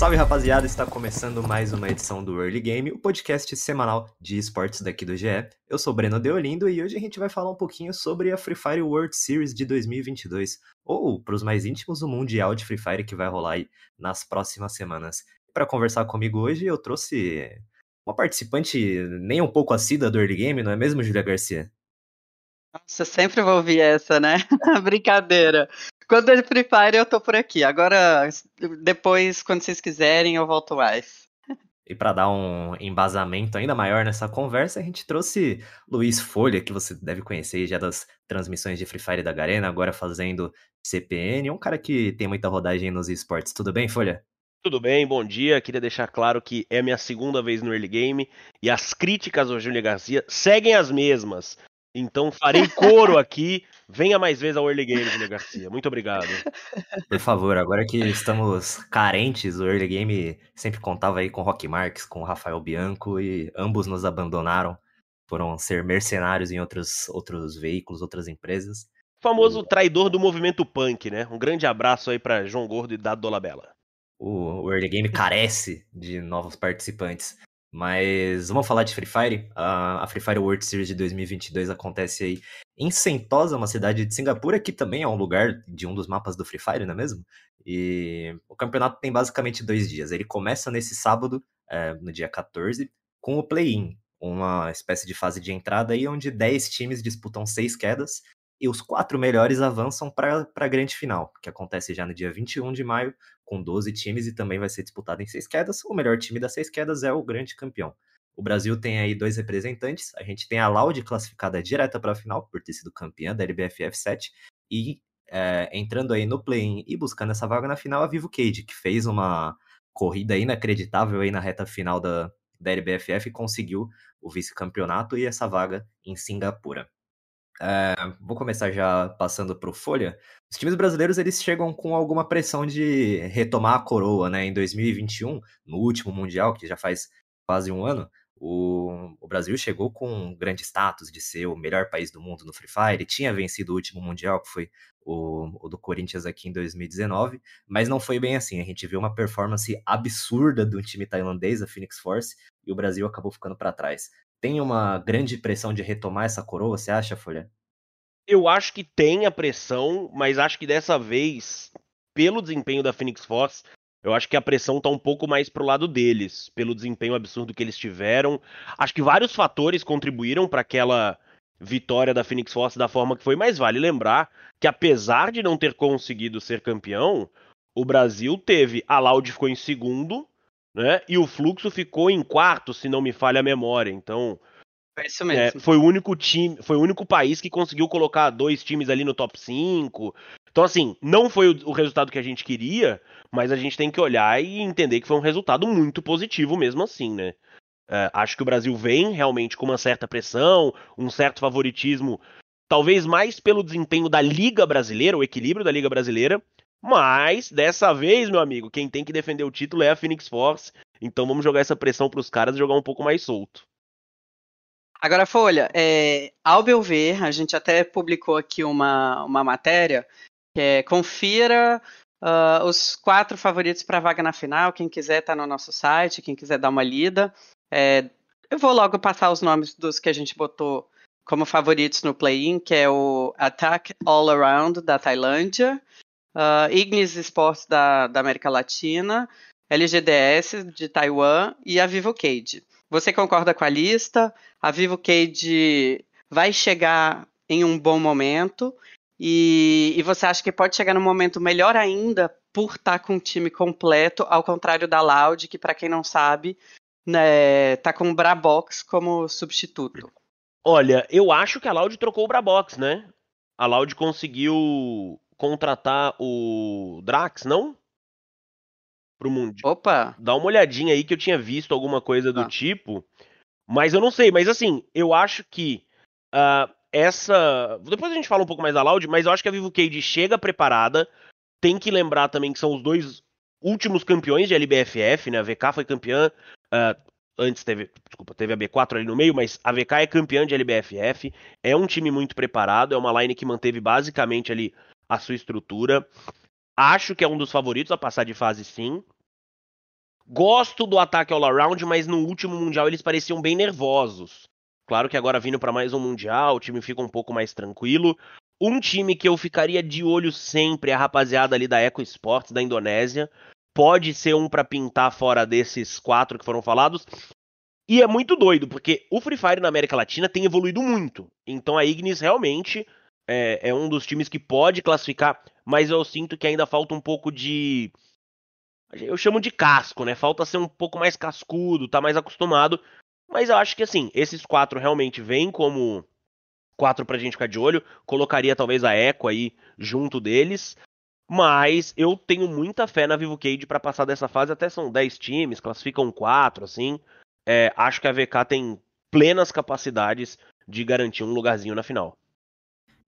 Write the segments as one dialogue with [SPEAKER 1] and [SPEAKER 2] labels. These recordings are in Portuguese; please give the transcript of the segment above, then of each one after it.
[SPEAKER 1] Salve rapaziada, está começando mais uma edição do Early Game, o podcast semanal de esportes daqui do GE. Eu sou Breno Deolindo e hoje a gente vai falar um pouquinho sobre a Free Fire World Series de 2022, ou para os mais íntimos, o Mundial de Free Fire que vai rolar aí nas próximas semanas. Para conversar comigo hoje, eu trouxe uma participante nem um pouco assídua do Early Game, não é mesmo, Julia Garcia?
[SPEAKER 2] Nossa, sempre vou ouvir essa, né? Brincadeira. Quando é Free Fire, eu tô por aqui. Agora, depois, quando vocês quiserem, eu volto mais.
[SPEAKER 1] E para dar um embasamento ainda maior nessa conversa, a gente trouxe Luiz Folha, que você deve conhecer já das transmissões de Free Fire da Garena, agora fazendo CPN, um cara que tem muita rodagem nos esportes. Tudo bem, Folha?
[SPEAKER 3] Tudo bem, bom dia. Queria deixar claro que é minha segunda vez no Early Game e as críticas ao Júlia Garcia seguem as mesmas. Então farei coro aqui. Venha mais vezes ao Early Game, Júlia Garcia. Muito obrigado.
[SPEAKER 1] Por favor, agora que estamos carentes, o Early Game sempre contava aí com Rock Marques, com Rafael Bianco e ambos nos abandonaram. Foram ser mercenários em outros, outros veículos, outras empresas.
[SPEAKER 3] O famoso traidor do movimento punk, né? Um grande abraço aí para João Gordo e Dado Dolabella.
[SPEAKER 1] O, o Early Game carece de novos participantes. Mas vamos falar de Free Fire. A, Free Fire World Series de 2022 acontece aí em Sentosa, uma cidade de Singapura, que também é um lugar de um dos mapas do Free Fire, não é mesmo? E o campeonato tem basicamente dois dias. Ele começa nesse sábado, é, no dia 14, com o play-in, uma espécie de fase de entrada aí, onde 10 times disputam seis quedas e os quatro melhores avançam para a grande final, que acontece já no dia 21 de maio, com 12 times e também vai ser disputado em seis quedas. O melhor time das seis quedas é o grande campeão. O Brasil tem aí dois representantes. A gente tem a Laude classificada direta para a final, por ter sido campeã da LBFF 7, e é, entrando aí no play-in e buscando essa vaga na final, a Vivo Cage, que fez uma corrida inacreditável aí na reta final da, da LBFF e conseguiu o vice-campeonato e essa vaga em Singapura. É, vou começar já passando para o Folha. Os times brasileiros eles chegam com alguma pressão de retomar a coroa, né? Em 2021, no último mundial, que já faz quase um ano, o, o, Brasil chegou com um grande status de ser o melhor país do mundo no Free Fire, tinha vencido o último Mundial, que foi o, o, do Corinthians aqui em 2019, mas não foi bem assim. A gente viu uma performance absurda do time tailandês, a Phoenix Force, e o Brasil acabou ficando para trás tem uma grande pressão de retomar essa coroa, você acha, Folha?
[SPEAKER 3] Eu acho que tem a pressão, mas acho que dessa vez, pelo desempenho da Phoenix Force, eu acho que a pressão tá um pouco mais pro lado deles, pelo desempenho absurdo que eles tiveram. Acho que vários fatores contribuíram para aquela vitória da Phoenix Force da forma que foi, mas vale lembrar que apesar de não ter conseguido ser campeão, o Brasil teve, a Loud ficou em segundo, né? E o fluxo ficou em quarto, se não me falha a memória. Então,
[SPEAKER 2] mesmo.
[SPEAKER 3] É, foi o único time, foi o único país que conseguiu colocar dois times ali no top 5. Então, assim, não foi o, o, resultado que a gente queria, mas a gente tem que olhar e entender que foi um resultado muito positivo mesmo assim, né? É, acho que o Brasil vem realmente com uma certa pressão, um certo favoritismo, talvez mais pelo desempenho da Liga Brasileira, o equilíbrio da Liga Brasileira, mas, dessa vez, meu amigo, quem tem que defender o título é a Phoenix Force. Então vamos jogar essa pressão para os caras jogar um pouco mais solto.
[SPEAKER 2] Agora, Folha, é, ao meu ver, a gente até publicou aqui uma, uma matéria que é confira uh, os quatro favoritos para a vaga na final. Quem quiser tá no nosso site, quem quiser dar uma lida. É, eu vou logo passar os nomes dos que a gente botou como favoritos no play-in, que é o Attack All Around da Tailândia, uh, Ignis Sports da, da América Latina, LGDS de Taiwan e a Vivo Cade. Você concorda com a lista? A Vivo Cade vai chegar em um bom momento e, e, você acha que pode chegar num momento melhor ainda por estar com o time completo, ao contrário da Loud, que para quem não sabe, né, tá com o Brabox como substituto.
[SPEAKER 3] Olha, eu acho que a Loud trocou o Brabox, né? A Loud conseguiu contratar o Drax, não? Pro Mundial.
[SPEAKER 2] Opa!
[SPEAKER 3] Dá uma olhadinha aí que eu tinha visto alguma coisa do ah. tipo. Mas eu não sei, mas assim, eu acho que uh, essa. Depois a gente fala um pouco mais da Loud, mas eu acho que a Vivo Cage chega preparada. Tem que lembrar também que são os dois últimos campeões de LBFF, né? A VK foi campeã. Uh, antes teve, desculpa, teve a B4 ali no meio, mas a VK é campeã de LBFF. É um time muito preparado, é uma line que manteve basicamente ali a sua estrutura. Acho que é um dos favoritos a passar de fase sim. Gosto do ataque all around, mas no último mundial eles pareciam bem nervosos. Claro que agora vindo para mais um mundial, o time fica um pouco mais tranquilo. Um time que eu ficaria de olho sempre é a rapaziada ali da Eco Sports da Indonésia. Pode ser um para pintar fora desses quatro que foram falados. E é muito doido, porque o Free Fire na América Latina tem evoluído muito. Então a Ignis realmente é, é um dos times que pode classificar, mas eu sinto que ainda falta um pouco de eu chamo de casco, né? Falta ser um pouco mais cascudo, tá mais acostumado. Mas eu acho que assim, esses quatro realmente vêm como quatro pra gente ficar de olho. Colocaria talvez a Echo aí junto deles. Mas eu tenho muita fé na Vivo Cage para passar dessa fase. Até são 10 times, classificam quatro, assim. É, acho que a VK tem plenas capacidades de garantir um lugarzinho na final.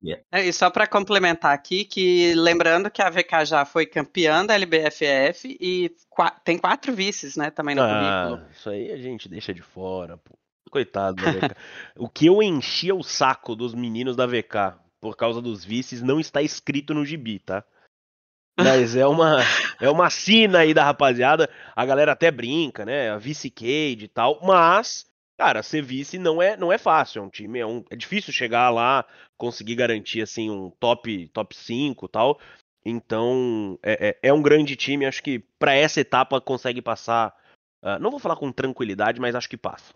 [SPEAKER 2] Yeah. É, e só para complementar aqui, que lembrando que a VK já foi campeã da LBFF e tem quatro vices, né, também no ah, currículo.
[SPEAKER 3] Isso aí a gente deixa de fora, pô. Coitado da VK. o que eu enchia o saco dos meninos da VK por causa dos vices não está escrito no gibi, tá? Mas é uma é uma sina aí da rapaziada. A galera até brinca, né? A vice Cade e tal, mas cara, ser vice não é, não é fácil. É um time, é, um, é difícil chegar lá, conseguir garantir assim um top top 5 tal. Então, é, é, é um grande time. Acho que para essa etapa consegue passar. Uh, não vou falar com tranquilidade, mas acho que passa.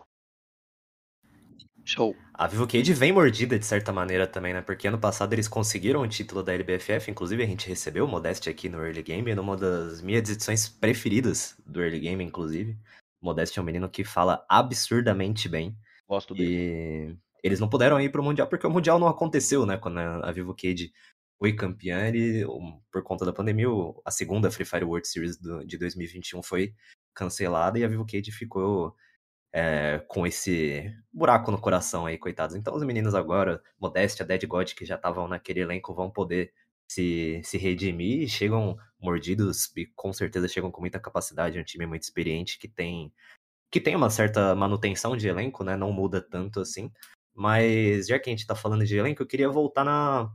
[SPEAKER 1] Show. A Vivo Cade vem mordida de certa maneira também, né? Porque ano passado eles conseguiram o título da LBFF, inclusive a gente recebeu o Modeste aqui no Early Game, numa das minhas edições preferidas do Early Game, inclusive. Modeste é um menino que fala absurdamente bem.
[SPEAKER 3] Gosto
[SPEAKER 1] dele. E eles não puderam ir pro Mundial porque o Mundial não aconteceu, né? Quando a Vivo Cade foi campeã, ele, por conta da pandemia, a segunda Free Fire World Series do, de 2021 foi cancelada e a Vivo Cade ficou é, com esse buraco no coração aí, coitados. Então os meninos agora, Modéstia, Dead God, que já estavam naquele elenco, vão poder se, se redimir e chegam mordidos e com certeza chegam com muita capacidade. É um time muito experiente que tem que tem uma certa manutenção de elenco, né? Não muda tanto assim. Mas já que a gente tá falando de elenco, eu queria voltar na,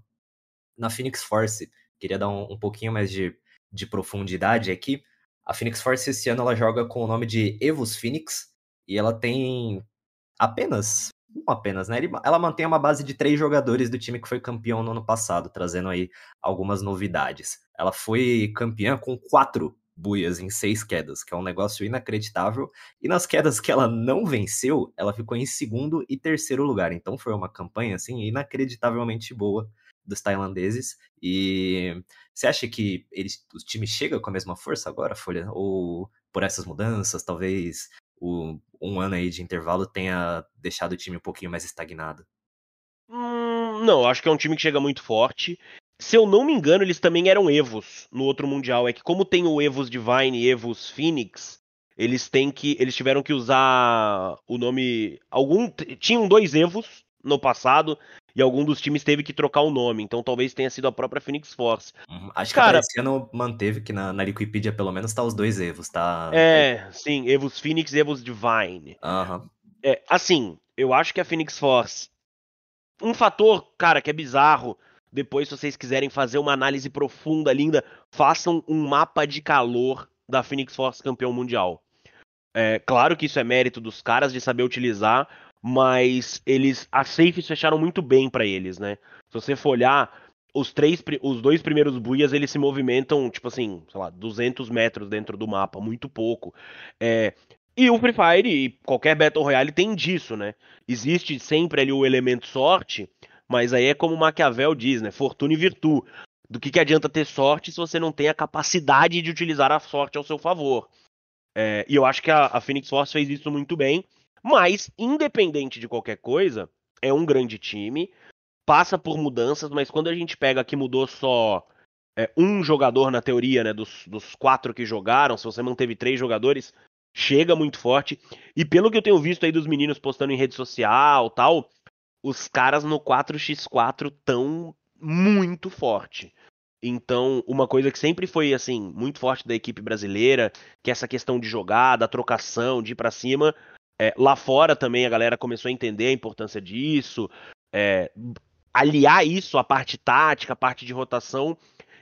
[SPEAKER 1] na Phoenix Force. Queria dar um, um pouquinho mais de, de profundidade aqui. A Phoenix Force esse ano ela joga com o nome de Evos Phoenix e ela tem apenas não apenas, né? ela mantém uma base de três jogadores do time que foi campeão no ano passado, trazendo aí algumas novidades. Ela foi campeã com quatro buias em seis quedas, que é um negócio inacreditável. E nas quedas que ela não venceu, ela ficou em segundo e terceiro lugar. Então foi uma campanha assim inacreditavelmente boa dos tailandeses. E você acha que eles, o time chega com a mesma força agora, Folha? Ou por essas mudanças, talvez o, um ano aí de intervalo tenha deixado o time um pouquinho mais estagnado?
[SPEAKER 3] Hum, não, acho que é um time que chega muito forte. Se eu não me engano, eles também eram Evos no outro Mundial. É que como tem o Evos Divine e Evos Phoenix, eles têm que. Eles tiveram que usar o nome. Algum. Tinham dois Evos no passado. E algum dos times teve que trocar o nome, então talvez tenha sido a própria Phoenix Force.
[SPEAKER 1] Uhum. Acho Cara, que esse ano manteve que na, na Wikipedia pelo menos tá os dois Evos, tá?
[SPEAKER 3] É, sim, Evos Phoenix e Evos Divine.
[SPEAKER 1] Uhum.
[SPEAKER 3] É, assim, eu acho que a Phoenix Force. Um fator, cara, que é bizarro. Depois, se vocês quiserem fazer uma análise profunda, linda, façam um mapa de calor da Phoenix Force campeão mundial. É, claro que isso é mérito dos caras de saber utilizar, mas eles as safes fecharam muito bem para eles, né? Se você for olhar os três, os dois primeiros buias eles se movimentam tipo assim, sei lá, 200 metros dentro do mapa, muito pouco. É, e o Free Fire e qualquer Battle Royale tem disso, né? Existe sempre ali o elemento sorte, mas aí é como Maquiavel diz, né? Fortuna e virtude. Do que, que adianta ter sorte se você não tem a capacidade de utilizar a sorte ao seu favor? É, e eu acho que a, a Phoenix Force fez isso muito bem. Mas, independente de qualquer coisa, é um grande time, passa por mudanças, mas quando a gente pega que mudou só é, um jogador na teoria, né, dos, dos quatro que jogaram, se você manteve três jogadores, chega muito forte. E pelo que eu tenho visto aí dos meninos postando em rede social tal, os caras no 4x4 tão muito forte. Então, uma coisa que sempre foi assim muito forte da equipe brasileira, que é essa questão de jogar, da trocação, de ir para cima, é, lá fora também a galera começou a entender a importância disso, é, aliar isso à parte tática, à parte de rotação.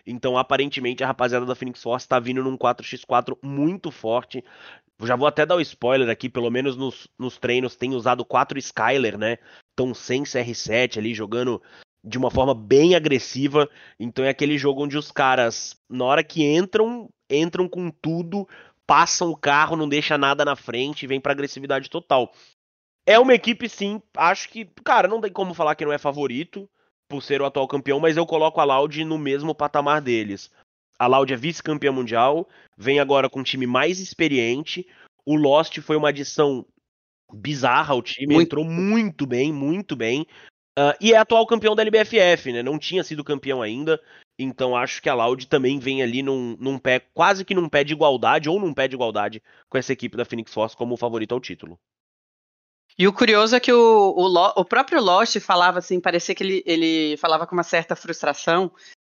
[SPEAKER 3] Então, aparentemente, a rapaziada da Phoenix Force está vindo num 4x4 muito forte. Já vou até dar o um spoiler aqui, pelo menos nos, nos treinos tem usado 4 Skyler, né? Estão sem CR7 ali, jogando de uma forma bem agressiva. Então é aquele jogo onde os caras, na hora que entram, entram com tudo, passam o carro, não deixa nada na frente e vem pra agressividade total. É uma equipe, sim, acho que, cara, não tem como falar que não é favorito por ser o atual campeão, mas eu coloco a Loud no mesmo patamar deles. A Loud é vice-campeã mundial, vem agora com um time mais experiente. O Lost foi uma adição bizarra ao time, muito. entrou muito bem, muito bem. Uh, e é atual campeão da LBFF, né? Não tinha sido campeão ainda. Então acho que a Loud também vem ali num, num, pé, quase que num pé de igualdade, ou num pé de igualdade com essa equipe da Phoenix Force como favorito ao título.
[SPEAKER 2] E o curioso é que o, o, o próprio Lost falava assim, parecia que ele, ele falava com uma certa frustração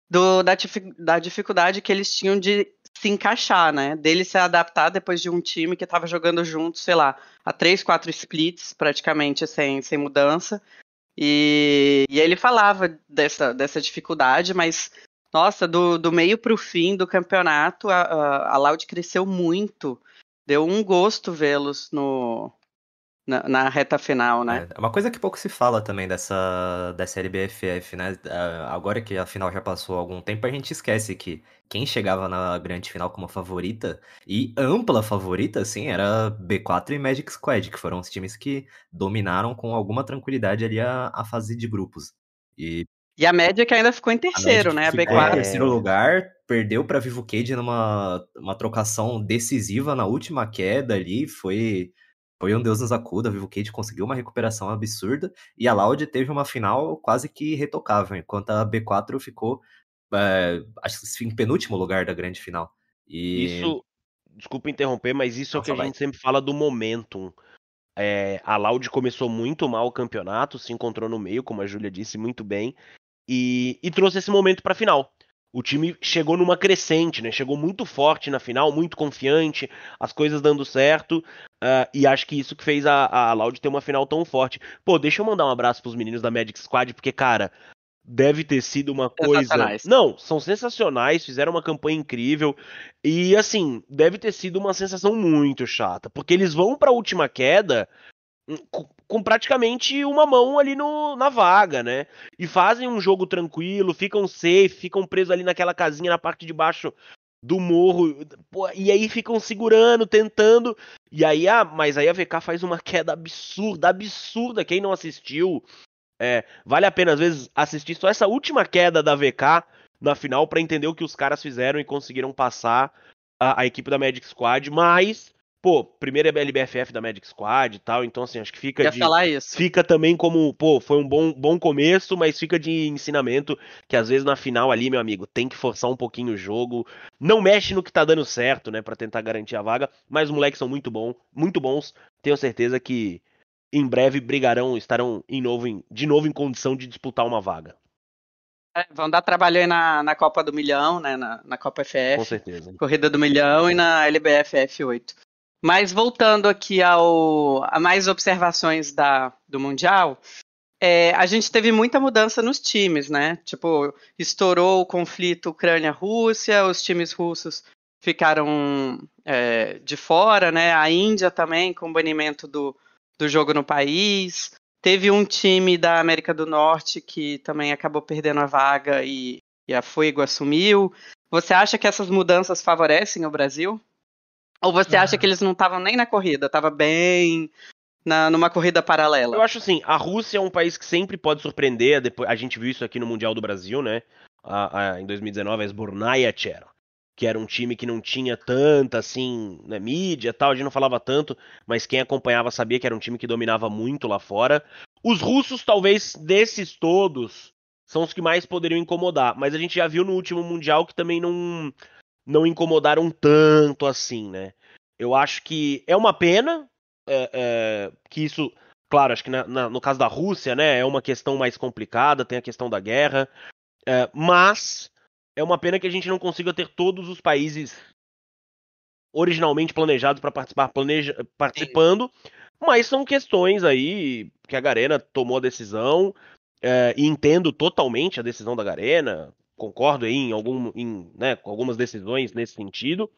[SPEAKER 2] do, da, da dificuldade que eles tinham de se encaixar, né? Dele se adaptar depois de um time que estava jogando junto, sei lá, a três, quatro splits praticamente sem, sem mudança. E, e ele falava dessa, dessa dificuldade, mas nossa, do, do meio para o fim do campeonato, a, a, a Loud cresceu muito. Deu um gosto vê-los no, na, na, reta final, né?
[SPEAKER 1] É uma coisa que pouco se fala também dessa, dessa LBFF, né? Agora que a final já passou algum tempo, a gente esquece que quem chegava na grande final como favorita, e ampla favorita, assim, era B4 e Magic Squad, que foram os times que dominaram com alguma tranquilidade ali a, a fase de grupos. E
[SPEAKER 2] e a Magic ainda ficou em terceiro, a né? A
[SPEAKER 1] B4. Em terceiro lugar, perdeu para Vivo Cage numa uma trocação decisiva na última queda ali. Foi foi um Deus nos acuda, Vivo Cage conseguiu uma recuperação absurda e a Loud teve uma final quase que retocável, enquanto a B4 ficou, é, acho que em penúltimo lugar da grande final. E...
[SPEAKER 3] Isso, desculpa interromper, mas isso Nossa, é o que vai. a gente sempre fala do momentum. É, a Loud começou muito mal o campeonato, se encontrou no meio, como a Júlia disse muito bem, e, e trouxe esse momento para a final o time chegou numa crescente, né? Chegou muito forte na final, muito confiante, as coisas dando certo. Uh, e acho que isso que fez a, a Loud ter uma final tão forte. Pô, deixa eu mandar um abraço pros meninos da Magic Squad, porque, cara, deve ter sido uma coisa. Não, são sensacionais, fizeram uma campanha incrível. E, assim, deve ter sido uma sensação muito chata. Porque eles vão pra última queda com praticamente uma mão ali no, na vaga, né? E fazem um jogo tranquilo, ficam safe, ficam presos ali naquela casinha na parte de baixo do morro, pô, e aí ficam segurando, tentando, e aí, ah, mas aí a VK faz uma queda absurda, absurda, quem não assistiu, é, vale a pena às vezes assistir só essa última queda da VK na final para entender o que os caras fizeram e conseguiram passar a, a equipe da Magic Squad, mas pô, primeiro é LBFF da Magic Squad e tal, então assim, acho que fica
[SPEAKER 2] Quer
[SPEAKER 3] de
[SPEAKER 2] falar isso.
[SPEAKER 3] fica também como, pô, foi um bom, bom começo, mas fica de ensinamento que às vezes na final ali, meu amigo, tem que forçar um pouquinho o jogo, não mexe no que tá dando certo, né, para tentar garantir a vaga, mas os moleques são muito bom, muito bons, tenho certeza que em breve brigarão, estarão em novo em, de novo em condição de disputar uma vaga.
[SPEAKER 2] É, vão dar trabalho aí na, na Copa do Milhão, né? Na, na Copa FF.
[SPEAKER 3] Com certeza.
[SPEAKER 2] Corrida do Milhão e na LBF F8. Mas voltando aqui ao, a mais observações da, do Mundial, é, a gente teve muita mudança nos times, né? Tipo, estourou o conflito Ucrânia-Rússia, os times russos ficaram é, de fora, né? A Índia também, com o banimento do, do jogo no país. Teve um time da América do Norte que também acabou perdendo a vaga e, e a Fuego assumiu. Você acha que essas mudanças favorecem o Brasil? Ou você acha que eles não estavam nem na corrida, tava bem na, numa corrida paralela?
[SPEAKER 3] Eu acho assim, a Rússia é um país que sempre pode surpreender, depois, a gente viu isso aqui no Mundial do Brasil, né? A, a, em 2019, a Sbornaya Tchera, que era um time que não tinha tanta, assim, né, mídia tal, a gente não falava tanto, mas quem acompanhava sabia que era um time que dominava muito lá fora. Os russos, talvez, desses todos, são os que mais poderiam incomodar, mas a gente já viu no último Mundial que também não não incomodaram tanto assim, né? Eu acho que é uma pena é, é, que isso. Claro, acho que na, na, no caso da Rússia, né, é uma questão mais complicada, tem a questão da guerra, é, mas é uma pena que a gente não consiga ter todos os países originalmente planejados para participar planeja, participando, Sim. mas são questões aí que a Garena tomou a decisão é, e entendo totalmente a decisão da Garena, concordo aí em, algum, em né, algumas decisões nesse sentido.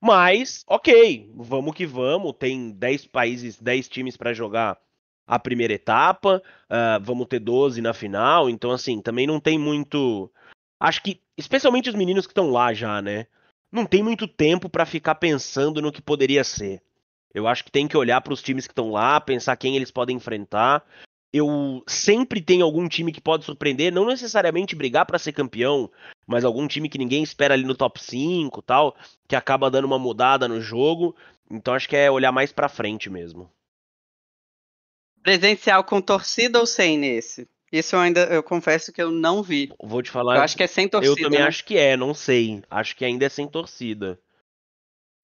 [SPEAKER 3] Mas, ok, vamos que vamos. Tem 10 países, 10 times para jogar a primeira etapa. Uh, vamos ter 12 na final. Então, assim, também não tem muito. Acho que, especialmente os meninos que estão lá já, né? Não tem muito tempo para ficar pensando no que poderia ser. Eu acho que tem que olhar para os times que estão lá, pensar quem eles podem enfrentar eu sempre tenho algum time que pode surpreender, não necessariamente brigar para ser campeão, mas algum time que ninguém espera ali no top 5, tal, que acaba dando uma mudada no jogo. Então acho que é olhar mais para frente mesmo.
[SPEAKER 2] Presencial com torcida ou sem nesse? Isso eu ainda eu confesso que eu não vi.
[SPEAKER 3] Vou te falar.
[SPEAKER 2] Eu acho que é sem torcida.
[SPEAKER 3] Eu também
[SPEAKER 2] né?
[SPEAKER 3] acho que é, não sei. Acho que ainda é sem torcida.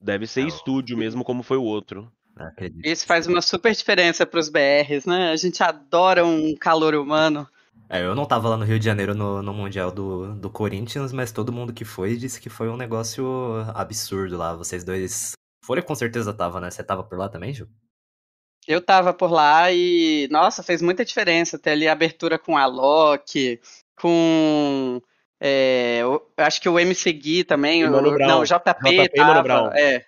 [SPEAKER 3] Deve ser estúdio mesmo, como foi o outro.
[SPEAKER 2] Acredito. Isso faz uma super diferença para os BRs, né? A gente adora um calor humano.
[SPEAKER 1] É, eu não tava lá no Rio de Janeiro no, no Mundial do, do Corinthians, mas todo mundo que foi disse que foi um negócio absurdo lá. Vocês dois. Folha com certeza tava, né? Você tava por lá também, Ju?
[SPEAKER 2] Eu tava por lá e, nossa, fez muita diferença ter ali a abertura com a Loki, com. É, eu acho que o MC Gui também. O, não, o JP, JP tava, é,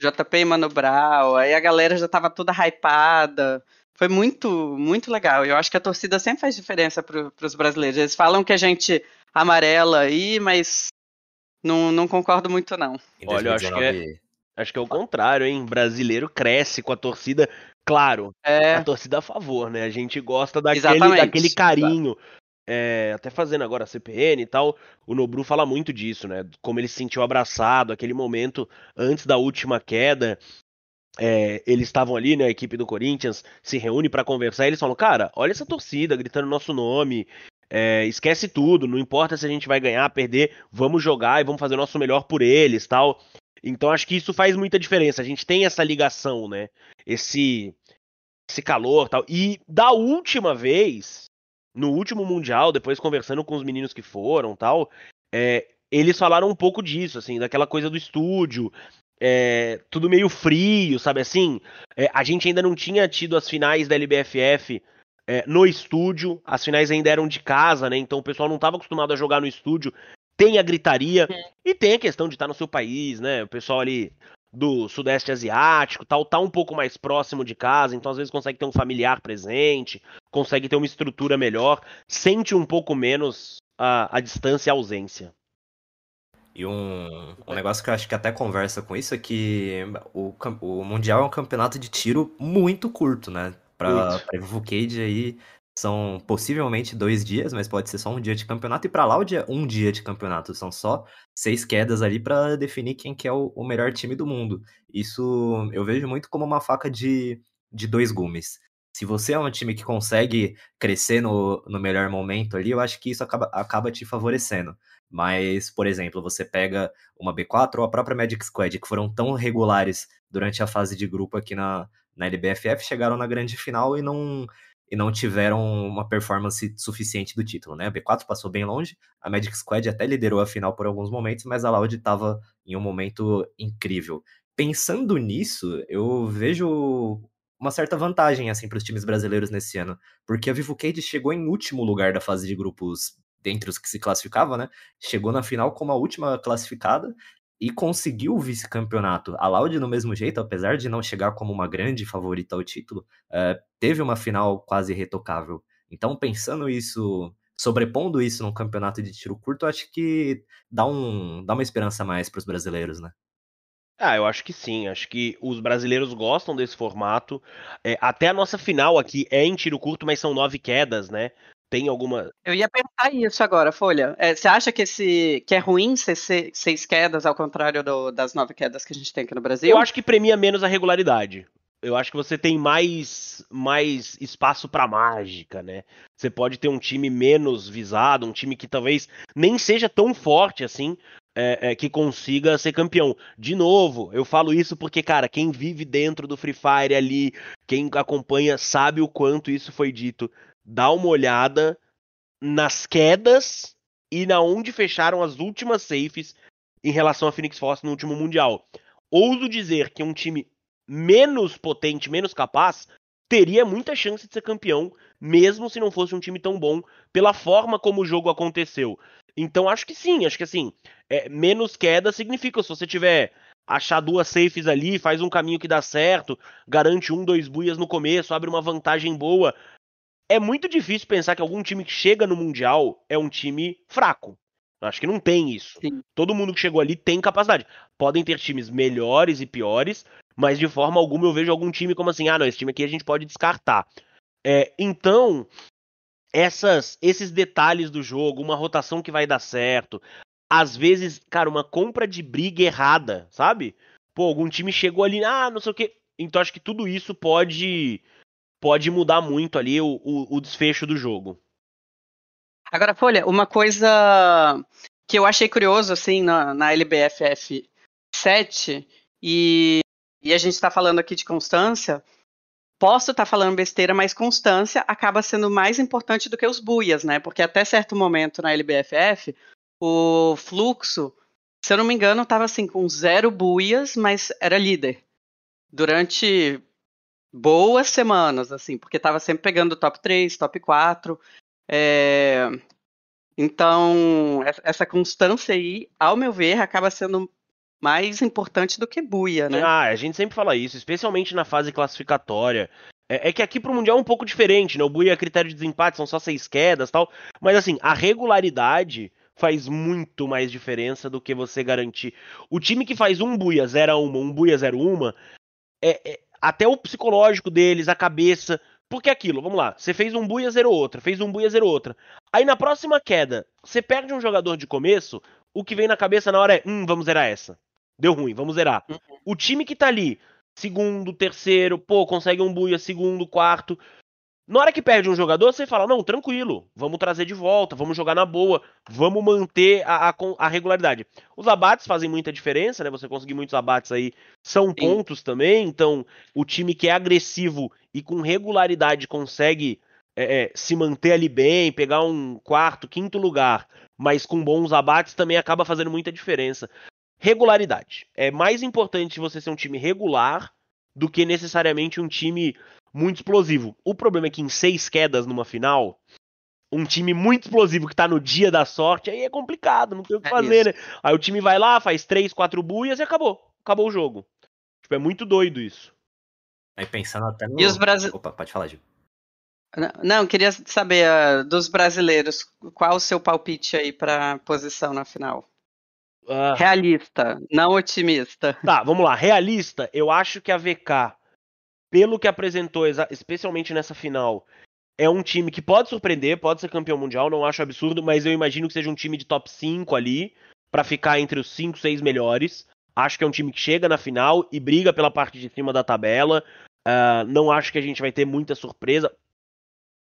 [SPEAKER 2] JP e Mano Brown, aí a galera já tava toda hypada. Foi muito, muito legal. Eu acho que a torcida sempre faz diferença para os brasileiros. Eles falam que a gente amarela aí, mas não, não concordo muito, não.
[SPEAKER 3] Olha, eu acho que, é, acho que é o contrário, hein? Brasileiro cresce com a torcida. Claro, é... a torcida a favor, né? A gente gosta daquele, daquele carinho. É, até fazendo agora a CPN e tal, o Nobru fala muito disso, né? Como ele se sentiu abraçado, aquele momento antes da última queda. É, eles estavam ali, né? A equipe do Corinthians se reúne para conversar e eles falam: Cara, olha essa torcida gritando nosso nome. É, esquece tudo, não importa se a gente vai ganhar, perder, vamos jogar e vamos fazer o nosso melhor por eles tal. Então acho que isso faz muita diferença. A gente tem essa ligação, né? Esse, esse calor tal. E da última vez, no último Mundial, depois conversando com os meninos que foram tal, é, eles falaram um pouco disso, assim, daquela coisa do estúdio, é, tudo meio frio, sabe assim? É, a gente ainda não tinha tido as finais da LBFF é, no estúdio, as finais ainda eram de casa, né? Então o pessoal não estava acostumado a jogar no estúdio. Tem a gritaria e tem a questão de estar no seu país, né? O pessoal ali do Sudeste Asiático, tal, tá um pouco mais próximo de casa, então às vezes consegue ter um familiar presente, consegue ter uma estrutura melhor, sente um pouco menos a, a distância e a ausência.
[SPEAKER 1] E um, um negócio que eu acho que até conversa com isso é que o, o Mundial é um campeonato de tiro muito curto, né? Pra, pra Evo Cage aí são possivelmente dois dias, mas pode ser só um dia de campeonato. E para Loud é um dia de campeonato. São só seis quedas ali para definir quem que é o, o, melhor time do mundo. Isso eu vejo muito como uma faca de, de dois gumes. Se você é um time que consegue crescer no, no melhor momento ali, eu acho que isso acaba, acaba te favorecendo. Mas, por exemplo, você pega uma B4 ou a própria Magic Squad, que foram tão regulares durante a fase de grupo aqui na, na LBFF, chegaram na grande final e não e não tiveram uma performance suficiente do título, né? A B4 passou bem longe, a Magic Squad até liderou a final por alguns momentos, mas a Loud estava em um momento incrível. Pensando nisso, eu vejo uma certa vantagem assim para os times brasileiros nesse ano, porque a Vivo Cade chegou em último lugar da fase de grupos dentre os que se classificavam, né? Chegou na final como a última classificada e conseguiu o vice-campeonato. A Laude, no mesmo jeito, apesar de não chegar como uma grande favorita ao título, uh, teve uma final quase retocável. Então, pensando isso, sobrepondo isso num campeonato de tiro curto, acho que dá, um, dá uma esperança a mais para os brasileiros, né?
[SPEAKER 3] Ah, eu acho que sim. Acho que os brasileiros gostam desse formato. É, até a nossa final aqui é em tiro curto, mas são nove quedas, né? Tem alguma.
[SPEAKER 2] Eu ia perguntar isso agora, Folha. É, você acha que, esse, que é ruim ser seis quedas, ao contrário do, das nove quedas que a gente tem aqui no Brasil?
[SPEAKER 3] Eu acho que premia menos a regularidade. Eu acho que você tem mais, mais espaço para mágica, né? Você pode ter um time menos visado, um time que talvez nem seja tão forte assim, é, é, que consiga ser campeão. De novo, eu falo isso porque, cara, quem vive dentro do Free Fire ali, quem acompanha, sabe o quanto isso foi dito. Dá uma olhada nas quedas e na onde fecharam as últimas safes em relação a Phoenix Force no último Mundial. Ouso dizer que um time menos potente, menos capaz, teria muita chance de ser campeão, mesmo se não fosse um time tão bom, pela forma como o jogo aconteceu. Então acho que sim, acho que assim, é, menos queda significa se você tiver achar duas safes ali, faz um caminho que dá certo, garante um, dois buias no começo, abre uma vantagem boa. É muito difícil pensar que algum time que chega no Mundial é um time fraco. Acho que não tem isso. Sim. Todo mundo que chegou ali tem capacidade. Podem ter times melhores e piores, mas de forma alguma eu vejo algum time como assim, ah, não, esse time aqui a gente pode descartar. É, então, essas, esses detalhes do jogo, uma rotação que vai dar certo, às vezes, cara, uma compra de briga errada, sabe? Pô, algum time chegou ali, ah, não sei o que. Então acho que tudo isso pode pode mudar muito ali o, o, o desfecho do jogo.
[SPEAKER 2] Agora, Folha, uma coisa que eu achei curioso, assim, na, na LBFF 7, e, e a gente está falando aqui de constância, posso estar tá falando besteira, mas constância acaba sendo mais importante do que os buias, né? Porque até certo momento na LBFF, o fluxo, se eu não me engano, estava assim, com zero buias, mas era líder. Durante boas semanas, assim, porque estava sempre pegando top 3, top 4. É... Então, essa constância aí, ao meu ver, acaba sendo mais importante do que buia, né?
[SPEAKER 3] Ah, a gente sempre fala isso, especialmente na fase classificatória. É, é que aqui pro Mundial é um pouco diferente, né? O buia é critério de desempate, são só seis quedas tal. Mas assim, a regularidade faz muito mais diferença do que você garantir. O time que faz um buia 0 a 1, um buia 0 1, é, é, até o psicológico deles, a cabeça, porque é aquilo, vamos lá, você fez um buia, zero outra, fez um buia, zero outra. Aí na próxima queda, você perde um jogador de começo, o que vem na cabeça na hora é, hum, vamos zerar essa. Deu ruim, vamos zerar. Uhum. O time que tá ali, segundo, terceiro, pô, consegue um buia, segundo, quarto. Na hora que perde um jogador, você fala, não, tranquilo, vamos trazer de volta, vamos jogar na boa, vamos manter a, a, a regularidade. Os abates fazem muita diferença, né? Você conseguir muitos abates aí são Sim. pontos também, então o time que é agressivo e com regularidade consegue é, é, se manter ali bem, pegar um quarto, quinto lugar, mas com bons abates também acaba fazendo muita diferença. Regularidade. É mais importante você ser um time regular do que necessariamente um time muito explosivo. O problema é que em seis quedas numa final, um time muito explosivo que tá no dia da sorte, aí é complicado, não tem o que é fazer, né? Aí o time vai lá, faz três, quatro buias e acabou. Acabou o jogo. Tipo, é muito doido isso.
[SPEAKER 1] Aí pensando até no...
[SPEAKER 2] E os brasileiros...
[SPEAKER 1] Opa, pode falar, Gil.
[SPEAKER 2] Não, queria saber uh, dos brasileiros, qual o seu palpite aí pra posição na final? Uh... Realista, não otimista.
[SPEAKER 3] Tá, vamos lá. Realista, eu acho que a VK pelo que apresentou, especialmente nessa final, é um time que pode surpreender, pode ser campeão mundial, não acho absurdo, mas eu imagino que seja um time de top 5 ali, para ficar entre os 5, 6 melhores. Acho que é um time que chega na final e briga pela parte de cima da tabela. Uh, não acho que a gente vai ter muita surpresa.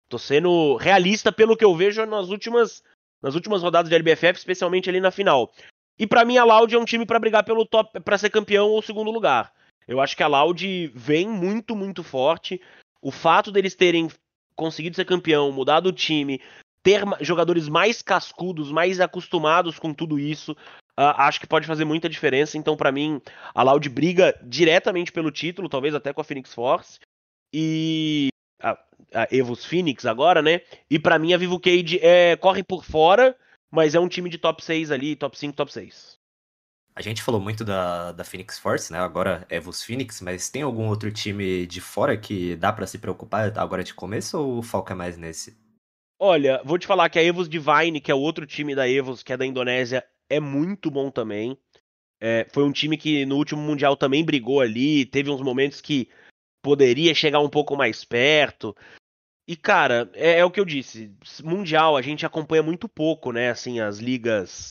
[SPEAKER 3] Tô sendo realista pelo que eu vejo nas últimas, nas últimas rodadas de LBFF, especialmente ali na final. E para mim a Loud é um time para brigar pelo top, para ser campeão ou segundo lugar. Eu acho que a Loud vem muito, muito forte. O fato deles terem conseguido ser campeão, mudado o time, ter jogadores mais cascudos, mais acostumados com tudo isso, uh, acho que pode fazer muita diferença. Então, para mim, a Loud briga diretamente pelo título, talvez até com a Phoenix Force. E a, a Evos Phoenix agora, né? E para mim a Vivo Cage é, corre por fora, mas é um time de top 6 ali, top 5, top 6.
[SPEAKER 1] A gente falou muito da, da Phoenix Force, né? Agora é Evos Phoenix, mas tem algum outro time de fora que dá para se preocupar agora de começo ou foca mais nesse?
[SPEAKER 3] Olha, vou te falar que a Evos Divine, que é outro time da Evos, que é da Indonésia, é muito bom também. É, foi um time que no último Mundial também brigou ali, teve uns momentos que poderia chegar um pouco mais perto. E, cara, é, é, o que eu disse. Mundial, a gente acompanha muito pouco, né? Assim, as ligas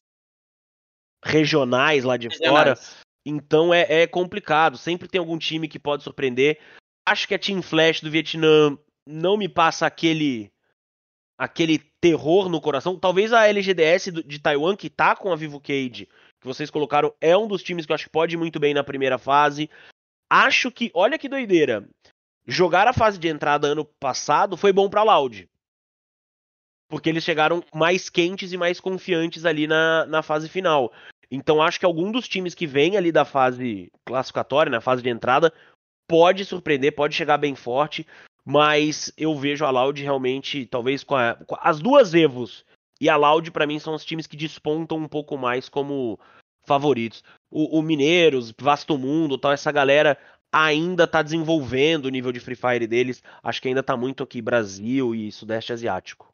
[SPEAKER 3] regionais lá de regionais. fora. Então é, é complicado. Sempre tem algum time que pode surpreender. Acho que a Team Flash do Vietnã não me passa aquele aquele terror no coração. Talvez a LGDS de Taiwan, que tá com a Vivo Cage, que que vocês colocaram, é um dos times que eu acho que pode ir muito bem na primeira fase. Acho que, olha que doideira, jogar a fase de entrada ano passado foi bom pra Loud. Porque eles chegaram mais quentes e mais confiantes ali na, na fase final. Então acho que algum dos times que vem ali da fase classificatória, na fase de entrada, pode surpreender, pode chegar bem forte. Mas eu vejo a Loud realmente, talvez com, a, com as duas Evos e a Loud, para mim, são os times que despontam um pouco mais como favoritos. O, o Mineiros, Vasto Mundo, tal, essa galera ainda tá desenvolvendo o nível de Free Fire deles. Acho que ainda tá muito aqui Brasil e Sudeste Asiático.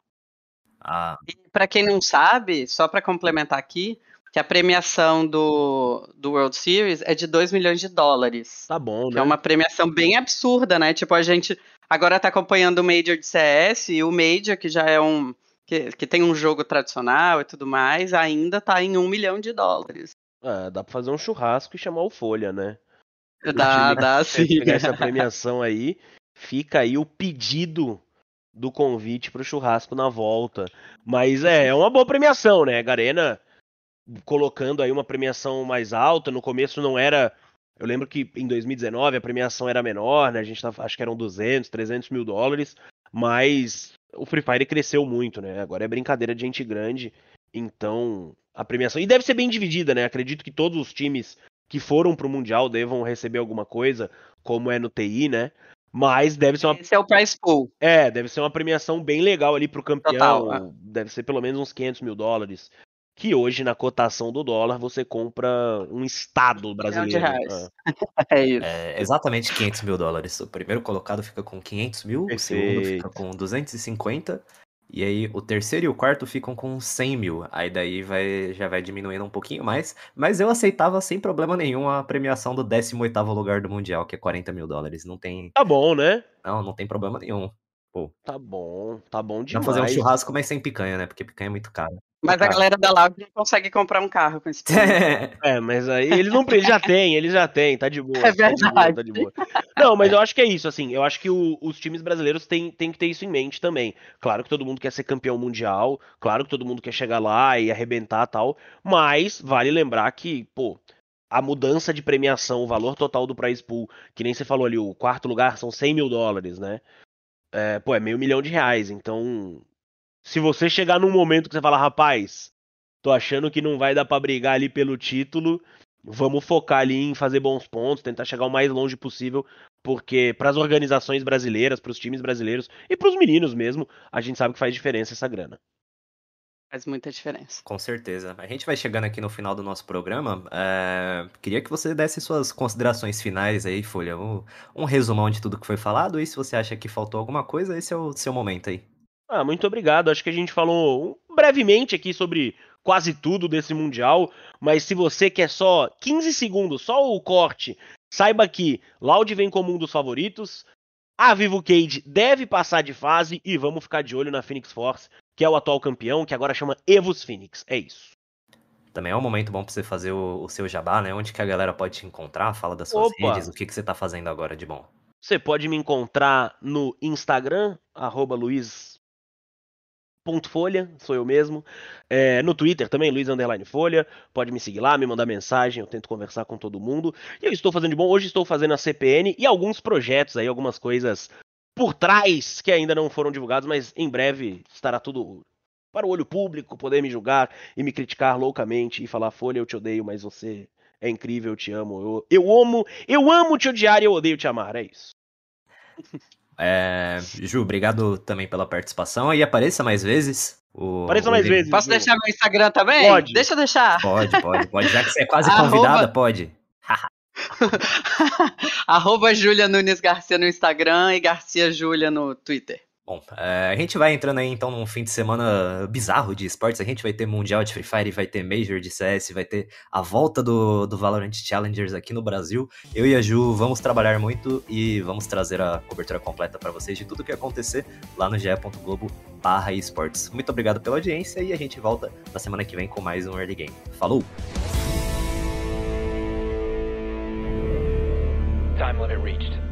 [SPEAKER 1] Ah,
[SPEAKER 2] E para quem não sabe, só para complementar aqui, que a premiação do, do World Series é de 2 milhões de dólares.
[SPEAKER 3] Tá bom,
[SPEAKER 2] Que
[SPEAKER 3] né?
[SPEAKER 2] é uma premiação bem absurda, né? Tipo, a gente agora tá acompanhando o Major de CS e o Major, que já é um. Que, que tem um jogo tradicional e tudo mais, ainda tá em um milhão de dólares.
[SPEAKER 3] É, dá pra fazer um churrasco e chamar o Folha, né?
[SPEAKER 2] Dá, dá sim.
[SPEAKER 3] Pegar essa premiação aí, fica aí o pedido do convite pro churrasco na volta. Mas é, é uma boa premiação, né? Garena colocando aí uma premiação mais alta. No começo não era. Eu lembro que em 2019 a premiação era menor, né? A gente tava, acho que eram 200, 300 mil dólares. Mas o Free Fire cresceu muito, né? Agora é brincadeira de gente grande. Então a premiação. E deve ser bem dividida, né? Acredito que todos os times que foram pro Mundial devam receber alguma coisa, como é no TI, né? Mas deve ser uma
[SPEAKER 2] Esse é o price pool.
[SPEAKER 3] é, deve ser uma premiação bem legal ali pro campeão.
[SPEAKER 2] Total, é.
[SPEAKER 3] Deve ser pelo menos uns 500 mil dólares. Que hoje, na cotação do dólar, você compra um estado brasileiro.
[SPEAKER 2] reais.
[SPEAKER 3] É.
[SPEAKER 2] É isso.
[SPEAKER 1] é exatamente 500 mil dólares. O primeiro colocado fica com 500 mil, o segundo
[SPEAKER 3] Perfeito.
[SPEAKER 1] fica com 250, e aí o terceiro e o quarto ficam com 100 mil. Aí daí vai, já vai diminuindo um pouquinho mais, mas eu aceitava sem problema nenhum a premiação do 18º lugar do Mundial, que é 40 mil dólares. Não tem,
[SPEAKER 3] Tá bom, né?
[SPEAKER 1] não, não tem problema nenhum.
[SPEAKER 3] Tá bom, tá bom demais.
[SPEAKER 1] pra fazer um churrasco, mas sem picanha, né? Porque picanha é muito caro.
[SPEAKER 2] Mas a
[SPEAKER 3] cara.
[SPEAKER 2] galera da Loud não consegue comprar um carro com esse
[SPEAKER 3] É, mas aí eles não eles já têm, eles já têm, tá de boa.
[SPEAKER 2] É
[SPEAKER 3] tá de boa,
[SPEAKER 2] verdade.
[SPEAKER 3] tá de boa. Não, mas eu acho que é isso, assim, eu acho que o- os times brasileiros têm, têm que ter isso em mente também. Claro que todo mundo quer ser campeão mundial, claro que todo mundo quer chegar lá e arrebentar tal, mas vale lembrar que, pô, a mudança de premiação, o valor total do prize pool, que nem você falou ali, o quarto lugar são 100 mil dólares, né? É, pô, é meio milhão de reais, então se você chegar num momento que você fala, rapaz, tô achando que não vai dar pra brigar ali pelo título, vamos focar ali em fazer bons pontos, tentar chegar o mais longe possível, porque para as organizações brasileiras, para os times brasileiros e para os meninos mesmo, a gente sabe que faz diferença essa grana.
[SPEAKER 2] Faz muita diferença.
[SPEAKER 1] Com certeza. A gente vai chegando aqui no final do nosso programa. é, Queria que você desse suas considerações finais aí, Folha. Um, um resumão de tudo que foi falado. E se você acha que faltou alguma coisa, esse é o seu momento aí.
[SPEAKER 3] Ah, muito obrigado. Acho que a gente falou brevemente aqui sobre quase tudo desse mundial, mas se você quer só 15 segundos, só o corte, saiba que Loud vem como um dos favoritos. A Vivo Cage deve passar de fase e vamos ficar de olho na Phoenix Force, que é o atual campeão, que agora chama Evos Phoenix. É isso.
[SPEAKER 1] Também é um momento bom pra você fazer o, o seu jabá, né? Onde que a galera pode te encontrar? Fala das suas
[SPEAKER 3] Opa!
[SPEAKER 1] redes, o que, que você tá fazendo agora de bom.
[SPEAKER 3] Você pode me encontrar no Instagram, arroba Luiz ponto Folha, sou eu mesmo. É, no Twitter também, Luiz Underline Folha. Pode me seguir lá, me mandar mensagem, eu tento conversar com todo mundo. E eu estou fazendo de bom. Hoje estou fazendo a CPN e alguns projetos aí, algumas coisas por trás que ainda não foram divulgados, mas em breve estará tudo para o olho público, poder me julgar e me criticar loucamente e falar, Folha, eu te odeio, mas você é incrível, eu te amo. Eu, eu amo, eu amo te odiar e eu odeio te amar, é isso.
[SPEAKER 1] É, Ju, obrigado também pela participação. E apareça mais vezes. O,
[SPEAKER 3] Apareça
[SPEAKER 1] o
[SPEAKER 3] mais
[SPEAKER 1] link-
[SPEAKER 3] vezes.
[SPEAKER 2] Posso
[SPEAKER 3] Ju.
[SPEAKER 2] deixar meu Instagram também?
[SPEAKER 3] Pode.
[SPEAKER 2] Deixa eu deixar.
[SPEAKER 1] Pode, pode, pode. Já que você é quase convidada, pode.
[SPEAKER 2] Arroba Júlia Nunes Garcia no Instagram e Garcia Júlia no Twitter.
[SPEAKER 1] Bom, é, a gente vai entrando aí então num fim de semana bizarro de esportes. A gente vai ter Mundial de Free Fire, vai ter Major de CS, vai ter a volta do, do Valorant Challengers aqui no Brasil. Eu e a Ju vamos trabalhar muito e vamos trazer a cobertura completa para vocês de tudo que acontecer lá no ge.globo barra esportes. Muito obrigado pela audiência e a gente volta na semana que vem com mais um Early Game. Falou!
[SPEAKER 4] Time limit reached.